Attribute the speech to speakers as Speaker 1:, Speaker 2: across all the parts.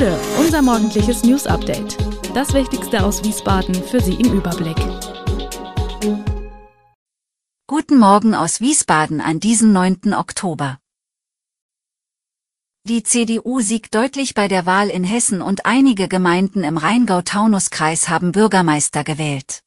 Speaker 1: Gude, unser morgendliches News Update. Das Wichtigste aus Wiesbaden für Sie im Überblick.
Speaker 2: Guten Morgen aus Wiesbaden an diesem 9. Oktober. Die CDU siegt deutlich bei der Wahl in Hessen und einige Gemeinden im Rheingau-Taunus-Kreis haben Bürgermeister gewählt.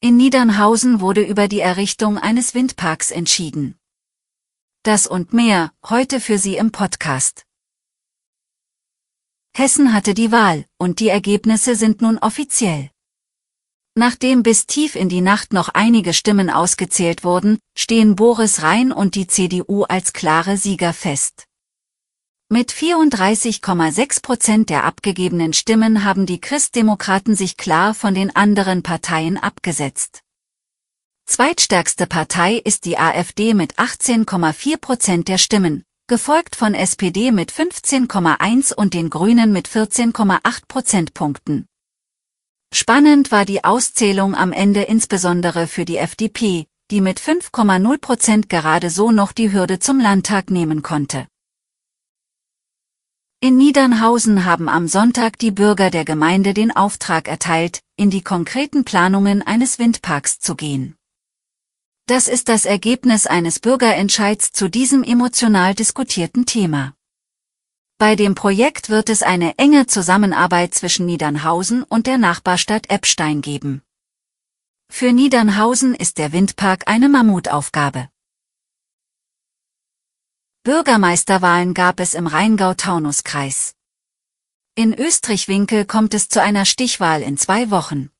Speaker 2: In Niedernhausen wurde über die Errichtung eines Windparks entschieden. Das und mehr, heute für Sie im Podcast. Hessen hatte die Wahl, und die Ergebnisse sind nun offiziell. Nachdem bis tief in die Nacht noch einige Stimmen ausgezählt wurden, stehen Boris Rhein und die CDU als klare Sieger fest. Mit 34,6 Prozent der abgegebenen Stimmen haben die Christdemokraten sich klar von den anderen Parteien abgesetzt. Zweitstärkste Partei ist die AfD mit 18,4 Prozent der Stimmen, gefolgt von SPD mit 15,1 und den Grünen mit 14,8 Prozentpunkten. Spannend war die Auszählung am Ende insbesondere für die FDP, die mit 5,0 Prozent gerade so noch die Hürde zum Landtag nehmen konnte. In Niedernhausen haben am Sonntag die Bürger der Gemeinde den Auftrag erteilt, in die konkreten Planungen eines Windparks zu gehen. Das ist das Ergebnis eines Bürgerentscheids zu diesem emotional diskutierten Thema. Bei dem Projekt wird es eine enge Zusammenarbeit zwischen Niedernhausen und der Nachbarstadt Eppstein geben. Für Niedernhausen ist der Windpark eine Mammutaufgabe. Bürgermeisterwahlen gab es im Rheingau-Taunus-Kreis. In Österreich-Winkel kommt es zu einer Stichwahl in zwei Wochen.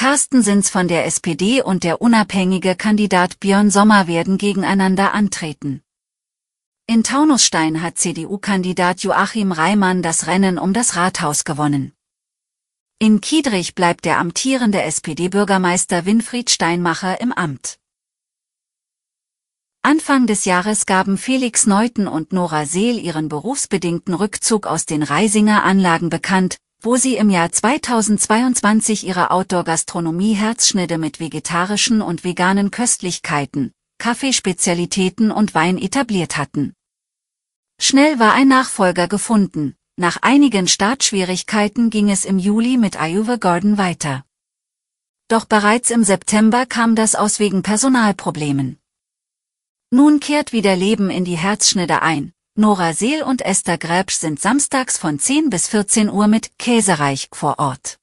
Speaker 2: Carsten Sins von der SPD und der unabhängige Kandidat Björn Sommer werden gegeneinander antreten. In Taunusstein hat CDU-Kandidat Joachim Reimann das Rennen um das Rathaus gewonnen. In Kiedrich bleibt der amtierende SPD-Bürgermeister Winfried Steinmacher im Amt. Anfang des Jahres gaben Felix Neuten und Nora Seel ihren berufsbedingten Rückzug aus den Reisinger Anlagen bekannt, wo sie im Jahr 2022 ihre Outdoor-Gastronomie-Herzschnitte mit vegetarischen und veganen Köstlichkeiten, Kaffeespezialitäten und Wein etabliert hatten. Schnell war ein Nachfolger gefunden, nach einigen Startschwierigkeiten ging es im Juli mit Ayuva Gordon weiter. Doch bereits im September kam das aus wegen Personalproblemen. Nun kehrt wieder Leben in die Herzschnitte ein, Nora Seel und Esther Gräbsch sind samstags von 10 bis 14 Uhr mit Käsereich vor Ort.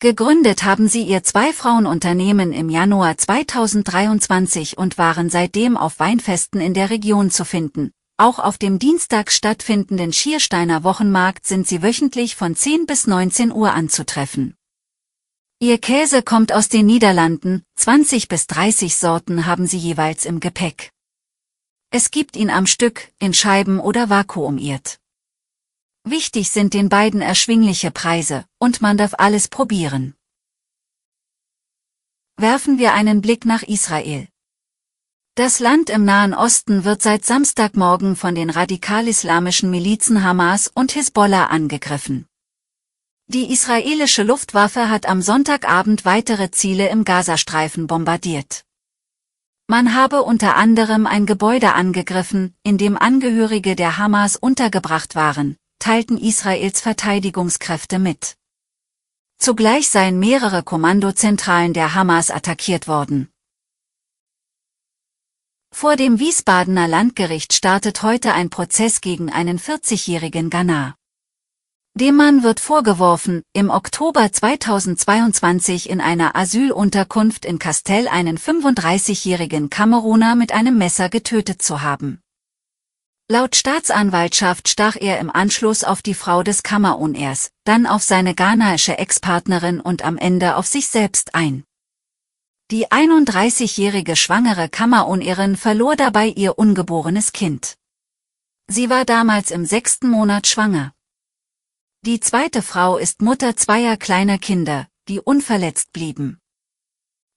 Speaker 2: Gegründet haben sie ihr Zwei-Frauen-Unternehmen im Januar 2023 und waren seitdem auf Weinfesten in der Region zu finden. Auch auf dem Dienstag stattfindenden Schiersteiner Wochenmarkt sind sie wöchentlich von 10 bis 19 Uhr anzutreffen. Ihr Käse kommt aus den Niederlanden, 20 bis 30 Sorten haben sie jeweils im Gepäck. Es gibt ihn am Stück, in Scheiben oder vakuumiert. Wichtig sind den beiden erschwingliche Preise, und man darf alles probieren. Werfen wir einen Blick nach Israel. Das Land im Nahen Osten wird seit Samstagmorgen von den radikal-islamischen Milizen Hamas und Hisbollah angegriffen. Die israelische Luftwaffe hat am Sonntagabend weitere Ziele im Gazastreifen bombardiert. Man habe unter anderem ein Gebäude angegriffen, in dem Angehörige der Hamas untergebracht waren, teilten Israels Verteidigungskräfte mit. Zugleich seien mehrere Kommandozentralen der Hamas attackiert worden. Vor dem Wiesbadener Landgericht startet heute ein Prozess gegen einen 40-jährigen Ghana. Dem Mann wird vorgeworfen, im Oktober 2022 in einer Asylunterkunft in Castell einen 35-jährigen Kameruner mit einem Messer getötet zu haben. Laut Staatsanwaltschaft stach er im Anschluss auf die Frau des Kameruners, dann auf seine ghanaische Ex-Partnerin und am Ende auf sich selbst ein. Die 31-jährige schwangere Kamerunerin verlor dabei ihr ungeborenes Kind. Sie war damals im sechsten Monat schwanger. Die zweite Frau ist Mutter zweier kleiner Kinder, die unverletzt blieben.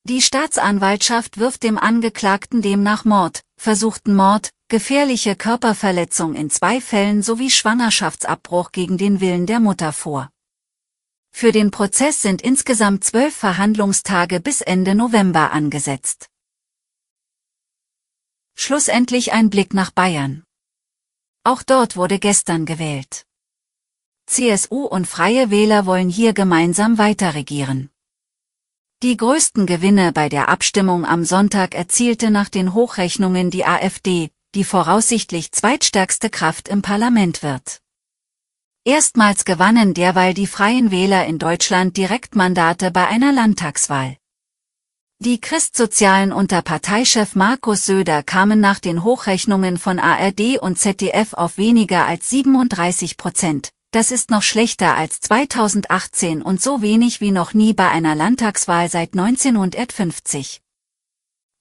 Speaker 2: Die Staatsanwaltschaft wirft dem Angeklagten demnach Mord, versuchten Mord, gefährliche Körperverletzung in zwei Fällen sowie Schwangerschaftsabbruch gegen den Willen der Mutter vor. Für den Prozess sind insgesamt zwölf Verhandlungstage bis Ende November angesetzt. Schlussendlich ein Blick nach Bayern. Auch dort wurde gestern gewählt. CSU und Freie Wähler wollen hier gemeinsam weiterregieren. Die größten Gewinne bei der Abstimmung am Sonntag erzielte nach den Hochrechnungen die AfD, die voraussichtlich zweitstärkste Kraft im Parlament wird. Erstmals gewannen derweil die Freien Wähler in Deutschland Direktmandate bei einer Landtagswahl. Die Christsozialen unter Parteichef Markus Söder kamen nach den Hochrechnungen von ARD und ZDF auf weniger als 37 Prozent. Das ist noch schlechter als 2018 und so wenig wie noch nie bei einer Landtagswahl seit 1950.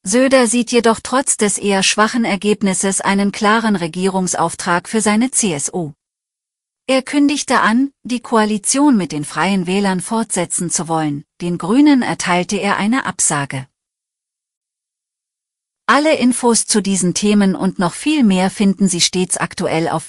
Speaker 2: Söder sieht jedoch trotz des eher schwachen Ergebnisses einen klaren Regierungsauftrag für seine CSU. Er kündigte an, die Koalition mit den Freien Wählern fortsetzen zu wollen, den Grünen erteilte er eine Absage. Alle Infos zu diesen Themen und noch viel mehr finden Sie stets aktuell auf